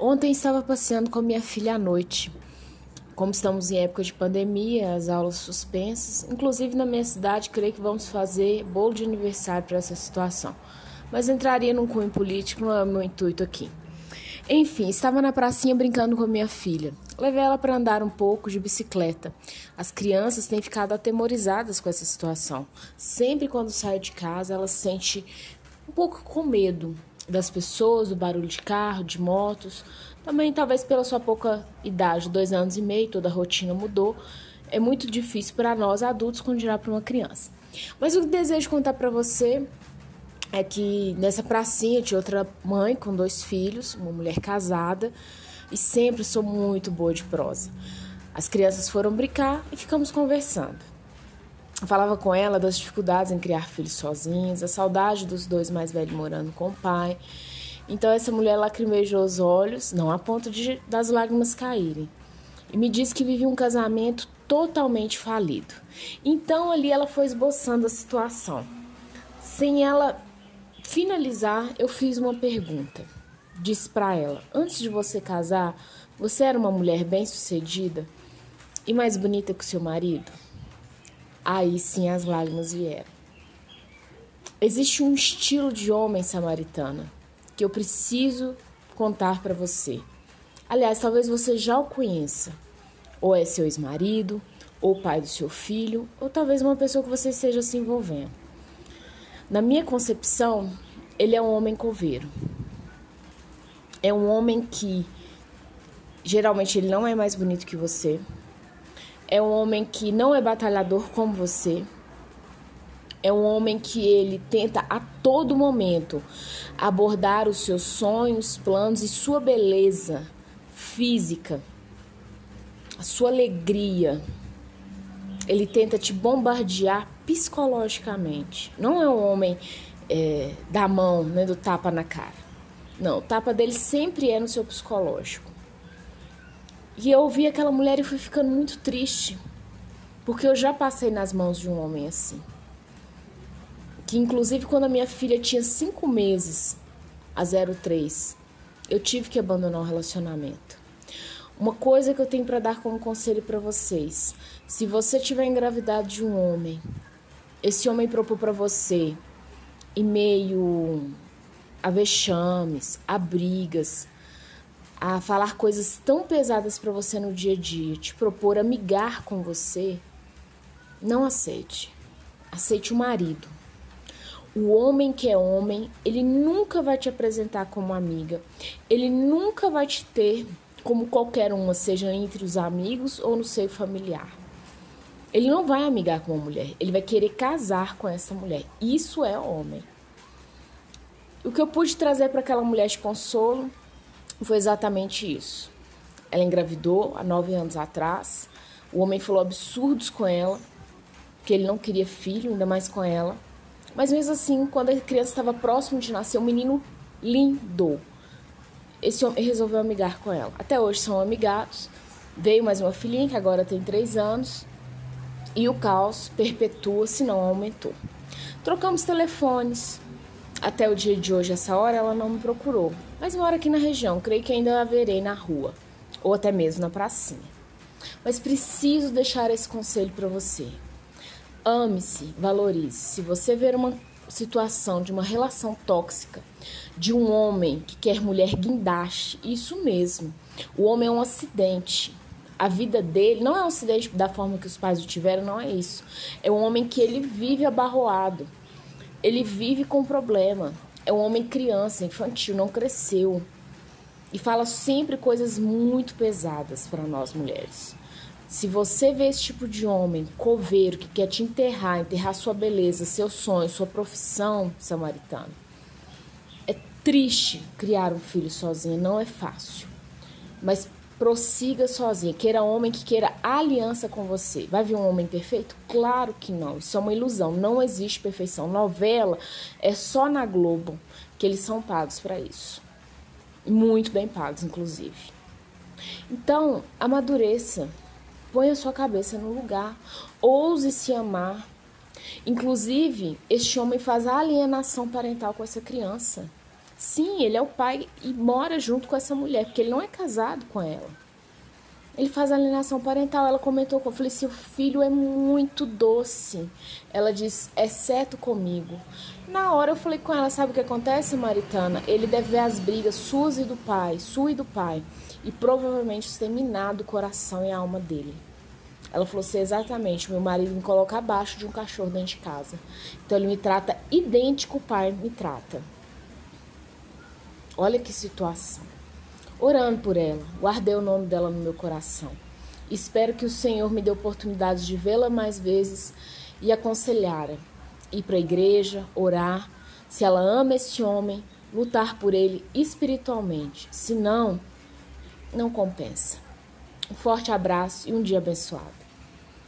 Ontem estava passeando com minha filha à noite. Como estamos em época de pandemia, as aulas suspensas, inclusive na minha cidade, creio que vamos fazer bolo de aniversário para essa situação. Mas entraria num cunho político, não é o meu intuito aqui. Enfim, estava na pracinha brincando com minha filha. Levei ela para andar um pouco de bicicleta. As crianças têm ficado atemorizadas com essa situação. Sempre quando saio de casa, ela se sente um pouco com medo das pessoas, do barulho de carro, de motos. Também, talvez pela sua pouca idade, dois anos e meio, toda a rotina mudou. É muito difícil para nós adultos dirá para uma criança. Mas o que desejo contar para você é que nessa pracinha tinha outra mãe com dois filhos, uma mulher casada, e sempre sou muito boa de prosa. As crianças foram brincar e ficamos conversando. Falava com ela das dificuldades em criar filhos sozinhos, a saudade dos dois mais velhos morando com o pai. Então essa mulher lacrimejou os olhos, não a ponto de das lágrimas caírem, e me disse que vivia um casamento totalmente falido. Então ali ela foi esboçando a situação. Sem ela finalizar, eu fiz uma pergunta. Disse para ela: Antes de você casar, você era uma mulher bem-sucedida e mais bonita que o seu marido? Aí sim as lágrimas vieram. Existe um estilo de homem samaritana que eu preciso contar para você. Aliás, talvez você já o conheça. Ou é seu ex-marido, ou pai do seu filho, ou talvez uma pessoa que você esteja se envolvendo. Na minha concepção, ele é um homem coveiro. É um homem que geralmente ele não é mais bonito que você é um homem que não é batalhador como você. É um homem que ele tenta a todo momento abordar os seus sonhos, planos e sua beleza física, a sua alegria. Ele tenta te bombardear psicologicamente. Não é um homem é, da mão, né, do tapa na cara. Não, o tapa dele sempre é no seu psicológico. E eu ouvi aquela mulher e fui ficando muito triste, porque eu já passei nas mãos de um homem assim. Que inclusive quando a minha filha tinha cinco meses, a 03, eu tive que abandonar o relacionamento. Uma coisa que eu tenho para dar como conselho para vocês: se você tiver engravidado de um homem, esse homem propôs para você, em meio a vexames, a brigas, a falar coisas tão pesadas para você no dia a dia, te propor amigar com você, não aceite. Aceite o marido. O homem que é homem, ele nunca vai te apresentar como amiga. Ele nunca vai te ter como qualquer uma, seja entre os amigos ou no seio familiar. Ele não vai amigar com uma mulher, ele vai querer casar com essa mulher. Isso é homem. O que eu pude trazer para aquela mulher de consolo foi exatamente isso. Ela engravidou há nove anos atrás. O homem falou absurdos com ela, que ele não queria filho, ainda mais com ela. Mas mesmo assim, quando a criança estava próximo de nascer, um menino lindo, esse homem resolveu amigar com ela. Até hoje são amigados. Veio mais uma filhinha que agora tem três anos. E o caos perpetua, se não aumentou. Trocamos telefones, até o dia de hoje, essa hora, ela não me procurou. Mas mora aqui na região, creio que ainda a verei na rua. Ou até mesmo na pracinha. Mas preciso deixar esse conselho para você. Ame-se, valorize. Se você ver uma situação de uma relação tóxica, de um homem que quer mulher guindaste, isso mesmo. O homem é um acidente. A vida dele não é um acidente da forma que os pais o tiveram, não é isso. É um homem que ele vive abarroado ele vive com problema. É um homem criança, infantil, não cresceu. E fala sempre coisas muito pesadas para nós mulheres. Se você vê esse tipo de homem coveiro que quer te enterrar, enterrar sua beleza, seu sonho, sua profissão, samaritano, é triste criar um filho sozinho, não é fácil. Mas prossiga sozinha. Queira homem que queira aliança com você. Vai vir um homem perfeito? Claro que não. Isso é uma ilusão. Não existe perfeição. Novela é só na Globo que eles são pagos para isso. Muito bem pagos, inclusive. Então, amadureça. Põe a sua cabeça no lugar. Ouse se amar. Inclusive, este homem faz a alienação parental com essa criança. Sim, ele é o pai e mora junto com essa mulher, porque ele não é casado com ela. Ele faz alienação parental. Ela comentou com eu falei: seu filho é muito doce. Ela diz, exceto comigo. Na hora eu falei com ela: sabe o que acontece, Maritana? Ele deve ver as brigas suas e do pai, sua e do pai, e provavelmente exterminado o coração e a alma dele. Ela falou assim: exatamente, meu marido me coloca abaixo de um cachorro dentro de casa. Então ele me trata idêntico o pai me trata. Olha que situação. Orando por ela, guardei o nome dela no meu coração. Espero que o Senhor me dê oportunidade de vê-la mais vezes e aconselhar ir para a igreja, orar, se ela ama esse homem, lutar por ele espiritualmente. Se não, não compensa. Um forte abraço e um dia abençoado.